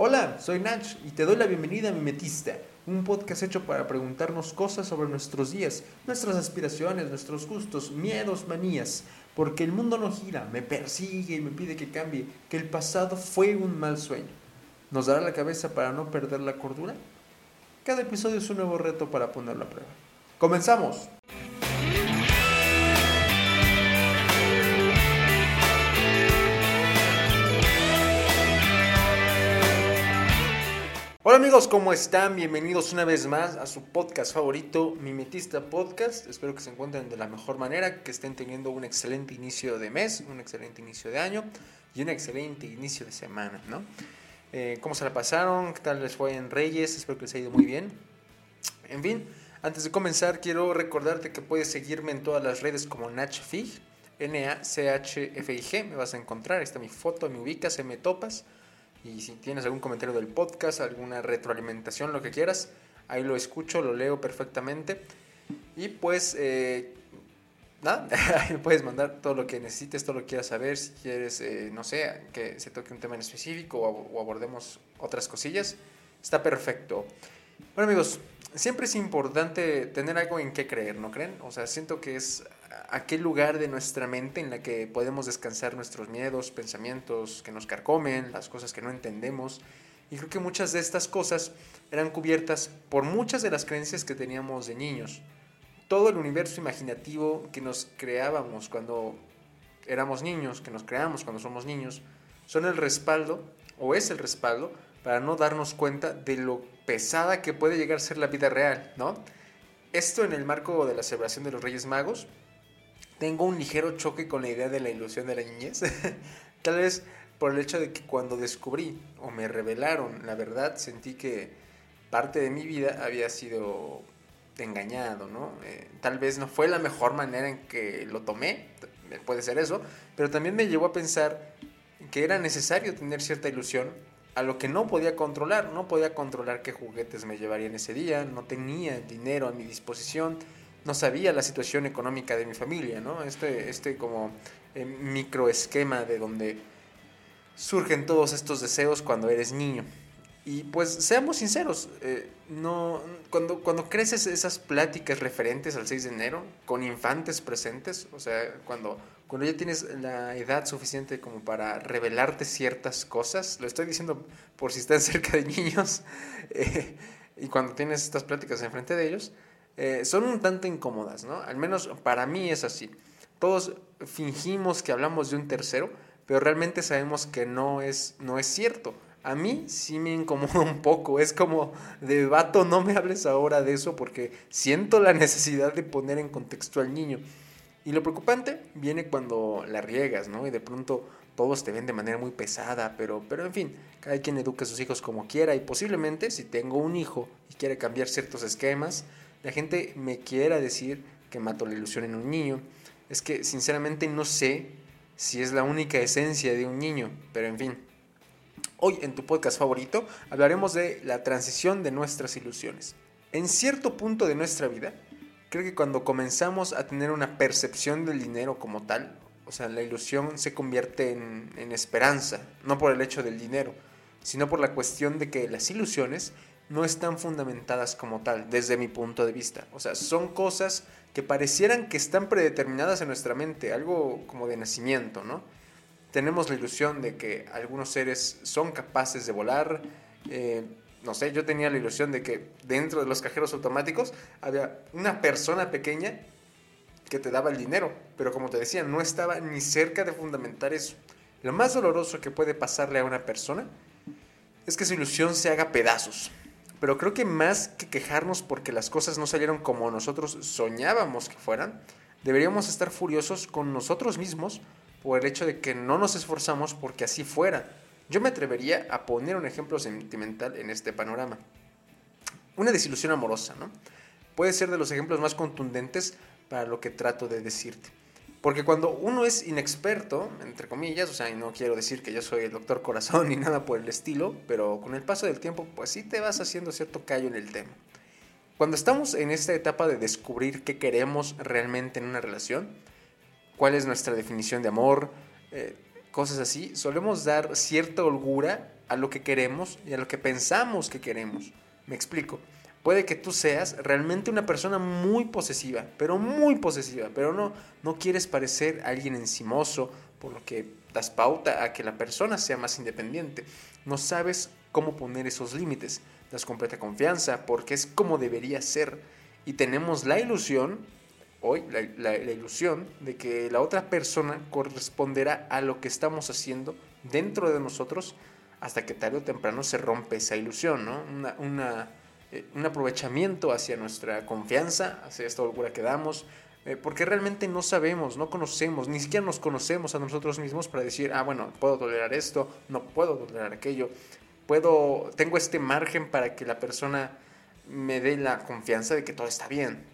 Hola, soy Nach y te doy la bienvenida a Mimetista, un podcast hecho para preguntarnos cosas sobre nuestros días, nuestras aspiraciones, nuestros gustos, miedos, manías, porque el mundo no gira, me persigue y me pide que cambie, que el pasado fue un mal sueño. ¿Nos dará la cabeza para no perder la cordura? Cada episodio es un nuevo reto para ponerlo a prueba. ¡Comenzamos! Hola amigos, ¿cómo están? Bienvenidos una vez más a su podcast favorito, Mimetista Podcast. Espero que se encuentren de la mejor manera, que estén teniendo un excelente inicio de mes, un excelente inicio de año y un excelente inicio de semana, ¿no? Eh, ¿Cómo se la pasaron? ¿Qué tal les fue en Reyes? Espero que les haya ido muy bien. En fin, antes de comenzar, quiero recordarte que puedes seguirme en todas las redes como NachFig, N-A-C-H-F-I-G. Me vas a encontrar, ahí está mi foto, me ubicas, me topas. Y si tienes algún comentario del podcast, alguna retroalimentación, lo que quieras, ahí lo escucho, lo leo perfectamente. Y pues, eh, nada, puedes mandar todo lo que necesites, todo lo que quieras saber. Si quieres, eh, no sé, que se toque un tema en específico o, o abordemos otras cosillas, está perfecto. Bueno, amigos, siempre es importante tener algo en qué creer, ¿no creen? O sea, siento que es aquel lugar de nuestra mente en la que podemos descansar nuestros miedos, pensamientos que nos carcomen, las cosas que no entendemos. Y creo que muchas de estas cosas eran cubiertas por muchas de las creencias que teníamos de niños. Todo el universo imaginativo que nos creábamos cuando éramos niños, que nos creamos cuando somos niños, son el respaldo, o es el respaldo, para no darnos cuenta de lo pesada que puede llegar a ser la vida real, ¿no? Esto en el marco de la celebración de los Reyes Magos, tengo un ligero choque con la idea de la ilusión de la niñez. Tal vez por el hecho de que cuando descubrí o me revelaron la verdad, sentí que parte de mi vida había sido engañado, ¿no? Eh, tal vez no fue la mejor manera en que lo tomé, puede ser eso, pero también me llevó a pensar que era necesario tener cierta ilusión a lo que no podía controlar, no podía controlar qué juguetes me llevarían ese día, no tenía dinero a mi disposición, no sabía la situación económica de mi familia, ¿no? Este, este como eh, microesquema de donde surgen todos estos deseos cuando eres niño. Y pues seamos sinceros, eh, no, cuando, cuando creces esas pláticas referentes al 6 de enero, con infantes presentes, o sea, cuando, cuando ya tienes la edad suficiente como para revelarte ciertas cosas, lo estoy diciendo por si están cerca de niños, eh, y cuando tienes estas pláticas enfrente de ellos, eh, son un tanto incómodas, ¿no? Al menos para mí es así. Todos fingimos que hablamos de un tercero, pero realmente sabemos que no es, no es cierto. A mí sí me incomoda un poco, es como de vato, no me hables ahora de eso porque siento la necesidad de poner en contexto al niño. Y lo preocupante viene cuando la riegas, ¿no? Y de pronto todos te ven de manera muy pesada, pero, pero en fin, cada quien educa a sus hijos como quiera y posiblemente si tengo un hijo y quiere cambiar ciertos esquemas, la gente me quiera decir que mato la ilusión en un niño. Es que sinceramente no sé si es la única esencia de un niño, pero en fin. Hoy en tu podcast favorito hablaremos de la transición de nuestras ilusiones. En cierto punto de nuestra vida, creo que cuando comenzamos a tener una percepción del dinero como tal, o sea, la ilusión se convierte en, en esperanza, no por el hecho del dinero, sino por la cuestión de que las ilusiones no están fundamentadas como tal, desde mi punto de vista. O sea, son cosas que parecieran que están predeterminadas en nuestra mente, algo como de nacimiento, ¿no? Tenemos la ilusión de que algunos seres son capaces de volar. Eh, no sé, yo tenía la ilusión de que dentro de los cajeros automáticos había una persona pequeña que te daba el dinero, pero como te decía, no estaba ni cerca de fundamentar eso. Lo más doloroso que puede pasarle a una persona es que su ilusión se haga pedazos, pero creo que más que quejarnos porque las cosas no salieron como nosotros soñábamos que fueran, deberíamos estar furiosos con nosotros mismos por el hecho de que no nos esforzamos porque así fuera. Yo me atrevería a poner un ejemplo sentimental en este panorama. Una desilusión amorosa, ¿no? Puede ser de los ejemplos más contundentes para lo que trato de decirte. Porque cuando uno es inexperto, entre comillas, o sea, y no quiero decir que yo soy el doctor corazón ni nada por el estilo, pero con el paso del tiempo, pues sí te vas haciendo cierto callo en el tema. Cuando estamos en esta etapa de descubrir qué queremos realmente en una relación, cuál es nuestra definición de amor, eh, cosas así, solemos dar cierta holgura a lo que queremos y a lo que pensamos que queremos. Me explico. Puede que tú seas realmente una persona muy posesiva, pero muy posesiva, pero no, no quieres parecer alguien encimoso, por lo que das pauta a que la persona sea más independiente. No sabes cómo poner esos límites. Das completa confianza porque es como debería ser. Y tenemos la ilusión, hoy, la, ilusión de que la otra persona corresponderá a lo que estamos haciendo dentro de nosotros hasta que tarde o temprano se rompe esa ilusión, ¿no? Una, un aprovechamiento hacia nuestra confianza, hacia esta holgura que damos, eh, porque realmente no sabemos, no conocemos, ni siquiera nos conocemos a nosotros mismos para decir, ah, bueno, puedo tolerar esto, no puedo tolerar aquello, puedo, tengo este margen para que la persona me dé la confianza de que todo está bien.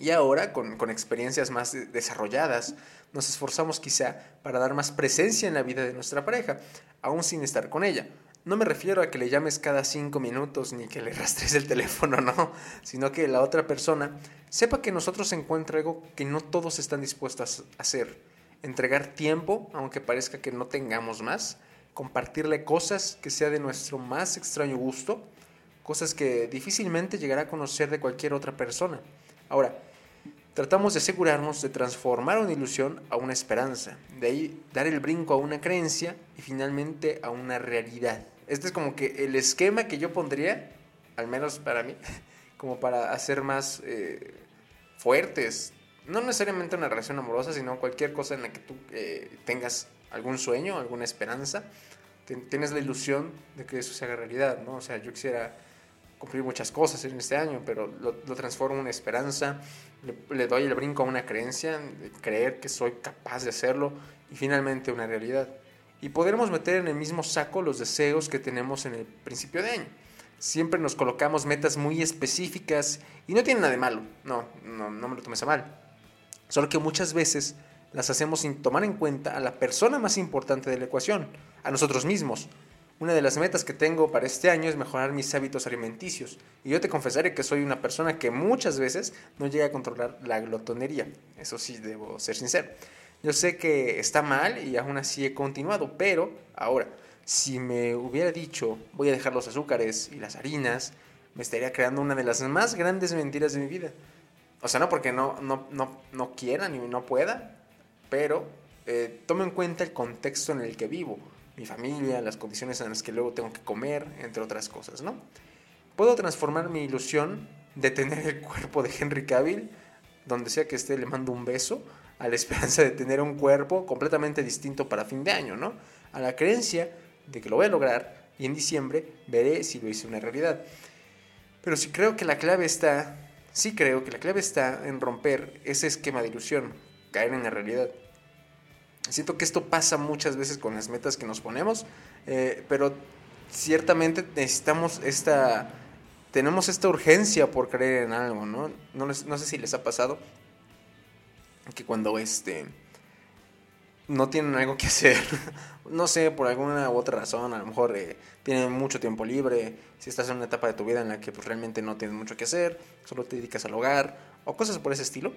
Y ahora, con, con experiencias más desarrolladas, nos esforzamos quizá para dar más presencia en la vida de nuestra pareja, aún sin estar con ella. No me refiero a que le llames cada cinco minutos ni que le rastres el teléfono, no, sino que la otra persona sepa que nosotros encuentra algo que no todos están dispuestos a hacer. Entregar tiempo, aunque parezca que no tengamos más, compartirle cosas que sea de nuestro más extraño gusto, cosas que difícilmente llegará a conocer de cualquier otra persona. Ahora, Tratamos de asegurarnos de transformar una ilusión a una esperanza, de ahí dar el brinco a una creencia y finalmente a una realidad. Este es como que el esquema que yo pondría, al menos para mí, como para hacer más eh, fuertes, no necesariamente una relación amorosa, sino cualquier cosa en la que tú eh, tengas algún sueño, alguna esperanza, tienes la ilusión de que eso se haga realidad, ¿no? O sea, yo quisiera cumplir muchas cosas en este año, pero lo, transformo en una esperanza, le, doy el brinco a una creencia, creer que soy capaz de hacerlo y finalmente una realidad. Y podremos meter en el mismo saco los deseos que tenemos en el principio de año. Siempre nos colocamos metas muy específicas y no tiene nada de malo, no, no, no me lo tomes a mal. Solo que muchas veces las hacemos sin tomar en cuenta a la persona más importante de la ecuación, a nosotros mismos, una de las metas que tengo para este año es mejorar mis hábitos alimenticios. Y yo te confesaré que soy una persona que muchas veces no llega a controlar la glotonería. Eso sí, debo ser sincero. Yo sé que está mal y aún así he continuado, pero ahora, si me hubiera dicho voy a dejar los azúcares y las harinas, me estaría creando una de las más grandes mentiras de mi vida. O sea, no porque no, no, no, no quiera ni no pueda, pero eh, en cuenta el contexto en el que vivo mi familia, las condiciones en las que luego tengo que comer, entre otras cosas, ¿no? Puedo transformar mi ilusión de tener el cuerpo de Henry Cavill, donde sea que esté, le mando un beso, a la esperanza de tener un cuerpo completamente distinto para fin de año, ¿no? A la creencia de que lo voy a lograr y en diciembre veré si lo hice una realidad. Pero sí creo que la clave está, sí creo que la clave está en romper ese esquema de ilusión, caer en la realidad. Siento que esto pasa muchas veces con las metas que nos ponemos, eh, pero ciertamente necesitamos esta, tenemos esta urgencia por creer en algo, ¿no? No, no sé si les ha pasado que cuando este, no tienen algo que hacer, no sé, por alguna u otra razón, a lo mejor eh, tienen mucho tiempo libre, si estás en una etapa de tu vida en la que pues, realmente no tienes mucho que hacer, solo te dedicas al hogar, o cosas por ese estilo,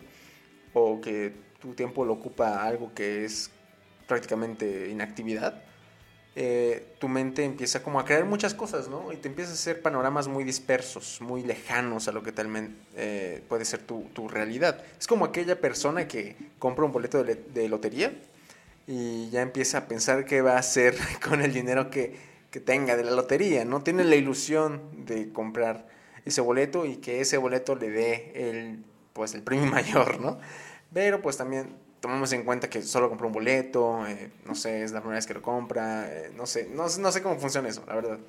o que tu tiempo lo ocupa algo que es prácticamente inactividad, eh, tu mente empieza como a crear muchas cosas, ¿no? Y te empiezas a hacer panoramas muy dispersos, muy lejanos a lo que tal eh, puede ser tu, tu, realidad. Es como aquella persona que compra un boleto de, de, lotería y ya empieza a pensar qué va a hacer con el dinero que, que tenga de la lotería, ¿no? Tiene la ilusión de comprar ese boleto y que ese boleto le dé el, pues, el premio mayor, ¿no? Pero pues también tomamos en cuenta que solo compró un boleto, eh, no sé, es la primera vez que lo compra, eh, no, sé, no, no, sé cómo funciona eso, la verdad.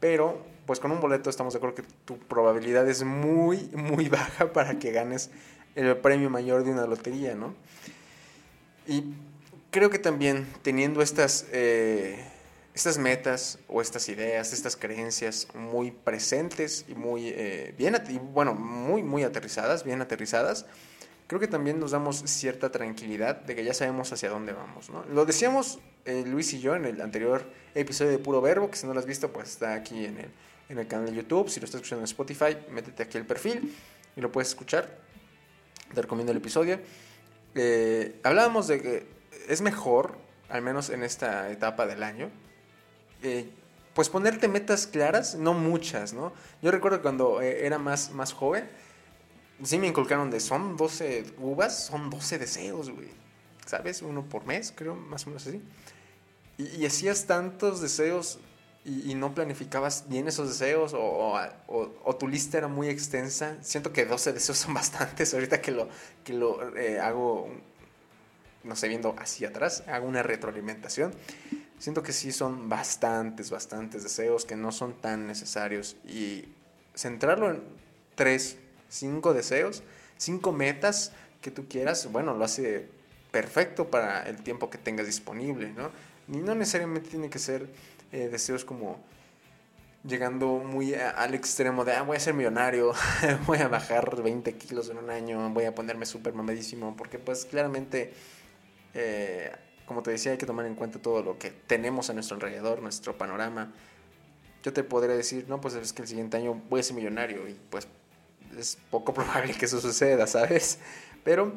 Pero, pues con un boleto estamos de acuerdo que tu probabilidad es muy, muy baja para que ganes el premio mayor de una lotería, ¿no? Y creo que también teniendo estas, eh, estas metas o estas ideas, estas creencias muy presentes y muy bien, bueno, muy, muy aterrizadas, bien aterrizadas, creo que también nos damos cierta tranquilidad de que ya sabemos hacia dónde vamos. ¿no? Lo decíamos eh, Luis y yo en el anterior episodio de Puro Verbo, que si no lo has visto, pues está aquí en el, en el canal de YouTube. Si lo estás escuchando en Spotify, métete aquí el perfil y lo puedes escuchar. Te recomiendo el episodio. Eh, hablábamos de que es mejor, al menos en esta etapa del año, eh, pues ponerte metas claras, no muchas, ¿no? Yo recuerdo cuando era más, más joven, sí me inculcaron de son 12 uvas, son 12 deseos, güey. ¿Sabes? Uno por mes, creo, más o menos así. Y, hacías tantos deseos y, no planificabas bien esos deseos o, o, tu lista era muy extensa. Siento que 12 deseos son bastantes. Ahorita que lo, que lo eh, hago, no sé, viendo hacia atrás, hago una retroalimentación. Siento que sí son bastantes, bastantes deseos que no son tan necesarios. Y centrarlo en tres, cinco deseos, cinco metas que tú quieras, bueno, lo hace perfecto para el tiempo que tengas disponible, ¿no? Y no necesariamente tiene que ser eh, deseos como llegando muy al extremo de, ah, voy a ser millonario, voy a bajar 20 kilos en un año, voy a ponerme súper mamadísimo, porque pues claramente... Eh, como te decía, hay que tomar en cuenta todo lo que tenemos a nuestro alrededor, nuestro panorama. Yo te podría decir, no, pues es que el siguiente año voy a ser millonario y pues es poco probable que eso suceda, ¿sabes? Pero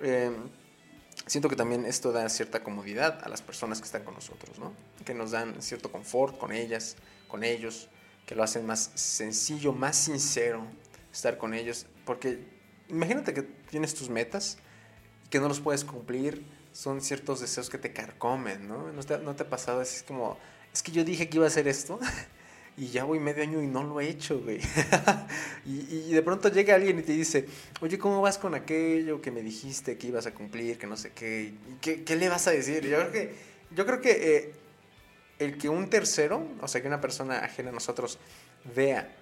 em, siento que también esto da cierta comodidad a las personas que están con nosotros, ¿no? Que nos dan cierto confort con ellas, con ellos, que lo hacen más sencillo, más sincero estar con ellos. Porque imagínate que tienes tus metas y que no los puedes cumplir son ciertos deseos que te carcomen, ¿no? ¿No te, no te ha pasado? Es como, es que yo dije que iba a hacer esto y ya voy medio año y no lo he hecho, güey. y, de pronto llega alguien y te dice, oye, ¿cómo vas con aquello que me dijiste que ibas a cumplir, que no sé qué? ¿Qué, le vas a decir? Yo creo que, yo creo que eh, el que un tercero, o sea, que una persona ajena a nosotros vea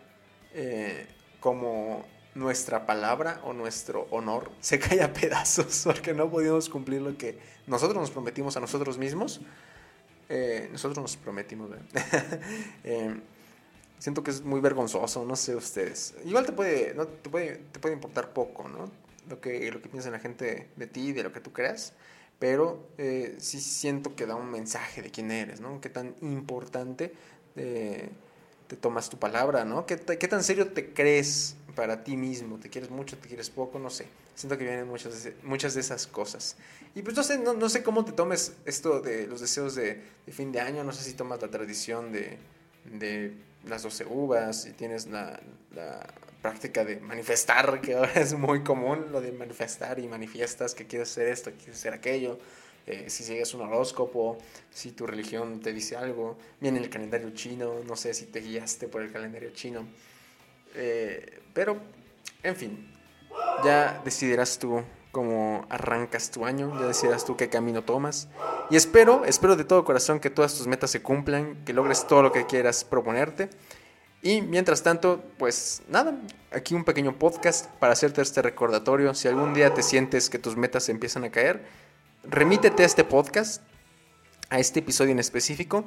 eh, como nuestra palabra o nuestro honor se cae a pedazos porque no pudimos cumplir lo que nosotros nos prometimos a nosotros mismos. Eh, nosotros nos prometimos. eh, siento que es muy vergonzoso, no sé ustedes. Igual te puede, no, te puede, te puede importar poco, ¿no? Lo que, lo que piensa la gente de ti, de lo que tú creas. Pero eh, sí siento que da un mensaje de quién eres, ¿no? Qué tan importante eh, te tomas tu palabra, ¿no? ¿Qué, ¿Qué, tan serio te crees para ti mismo? ¿Te quieres mucho, te quieres poco? No sé. Siento que vienen muchas de, muchas de esas cosas. Y pues no sé, no, no sé cómo te tomes esto de los deseos de, de, fin de año. No sé si tomas la tradición de, de las 12 uvas, si tienes la, la práctica de manifestar, que ahora es muy común, lo de manifestar y manifiestas que quieres hacer esto, que quieres hacer aquello. Eh, si sigues un horóscopo, si tu religión te dice algo, viene el calendario chino, no sé si te guiaste por el calendario chino. Eh, pero, en fin, ya decidirás tú cómo arrancas tu año, ya decidirás tú qué camino tomas. Y espero, espero de todo corazón que todas tus metas se cumplan, que logres todo lo que quieras proponerte. Y mientras tanto, pues nada, aquí un pequeño podcast para hacerte este recordatorio. Si algún día te sientes que tus metas empiezan a caer, remítete a este podcast, a este episodio en específico.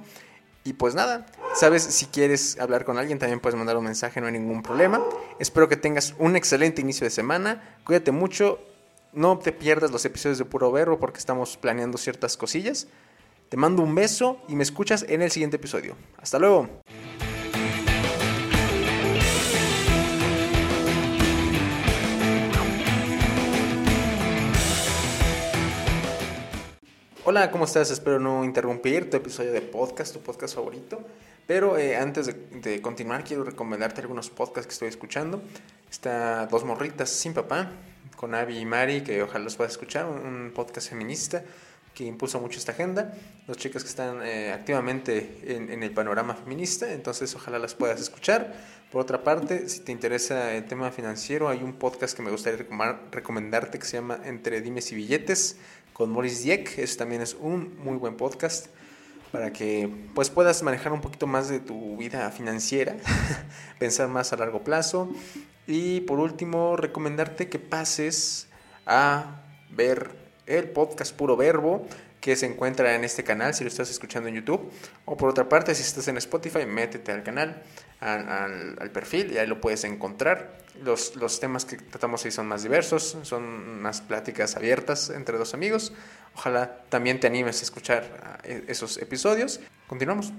Y pues nada, sabes, si quieres hablar con alguien también puedes mandar un mensaje, no hay ningún problema. Espero que tengas un excelente inicio de semana. Cuídate mucho. No te pierdas los episodios de Puro Verbo porque estamos planeando ciertas cosillas. Te mando un beso y me escuchas en el siguiente episodio. Hasta luego. Hola, ¿cómo estás? Espero no interrumpir tu episodio de podcast, tu podcast favorito. Pero eh, antes de, continuar, quiero recomendarte algunos podcasts que estoy escuchando. Está Dos Morritas Sin Papá, con Avi y Mari, que ojalá los puedas escuchar, un, podcast feminista que impulsa mucho esta agenda. Dos chicas que están eh, activamente en, en, el panorama feminista, entonces ojalá las puedas escuchar. Por otra parte, si te interesa el tema financiero, hay un podcast que me gustaría recomendarte que se llama Entre Dimes y Billetes con Maurice Dieck. Eso también es un muy buen podcast para que pues puedas manejar un poquito más de tu vida financiera, pensar más a largo plazo y por último recomendarte que pases a ver el podcast Puro Verbo que se encuentra en este canal si lo estás escuchando en YouTube o por otra parte si estás en Spotify métete al canal al, perfil y ahí lo puedes encontrar los, los temas que tratamos ahí son más diversos, son unas pláticas abiertas entre dos amigos. Ojalá también te animes a escuchar eh, esos episodios. Continuamos.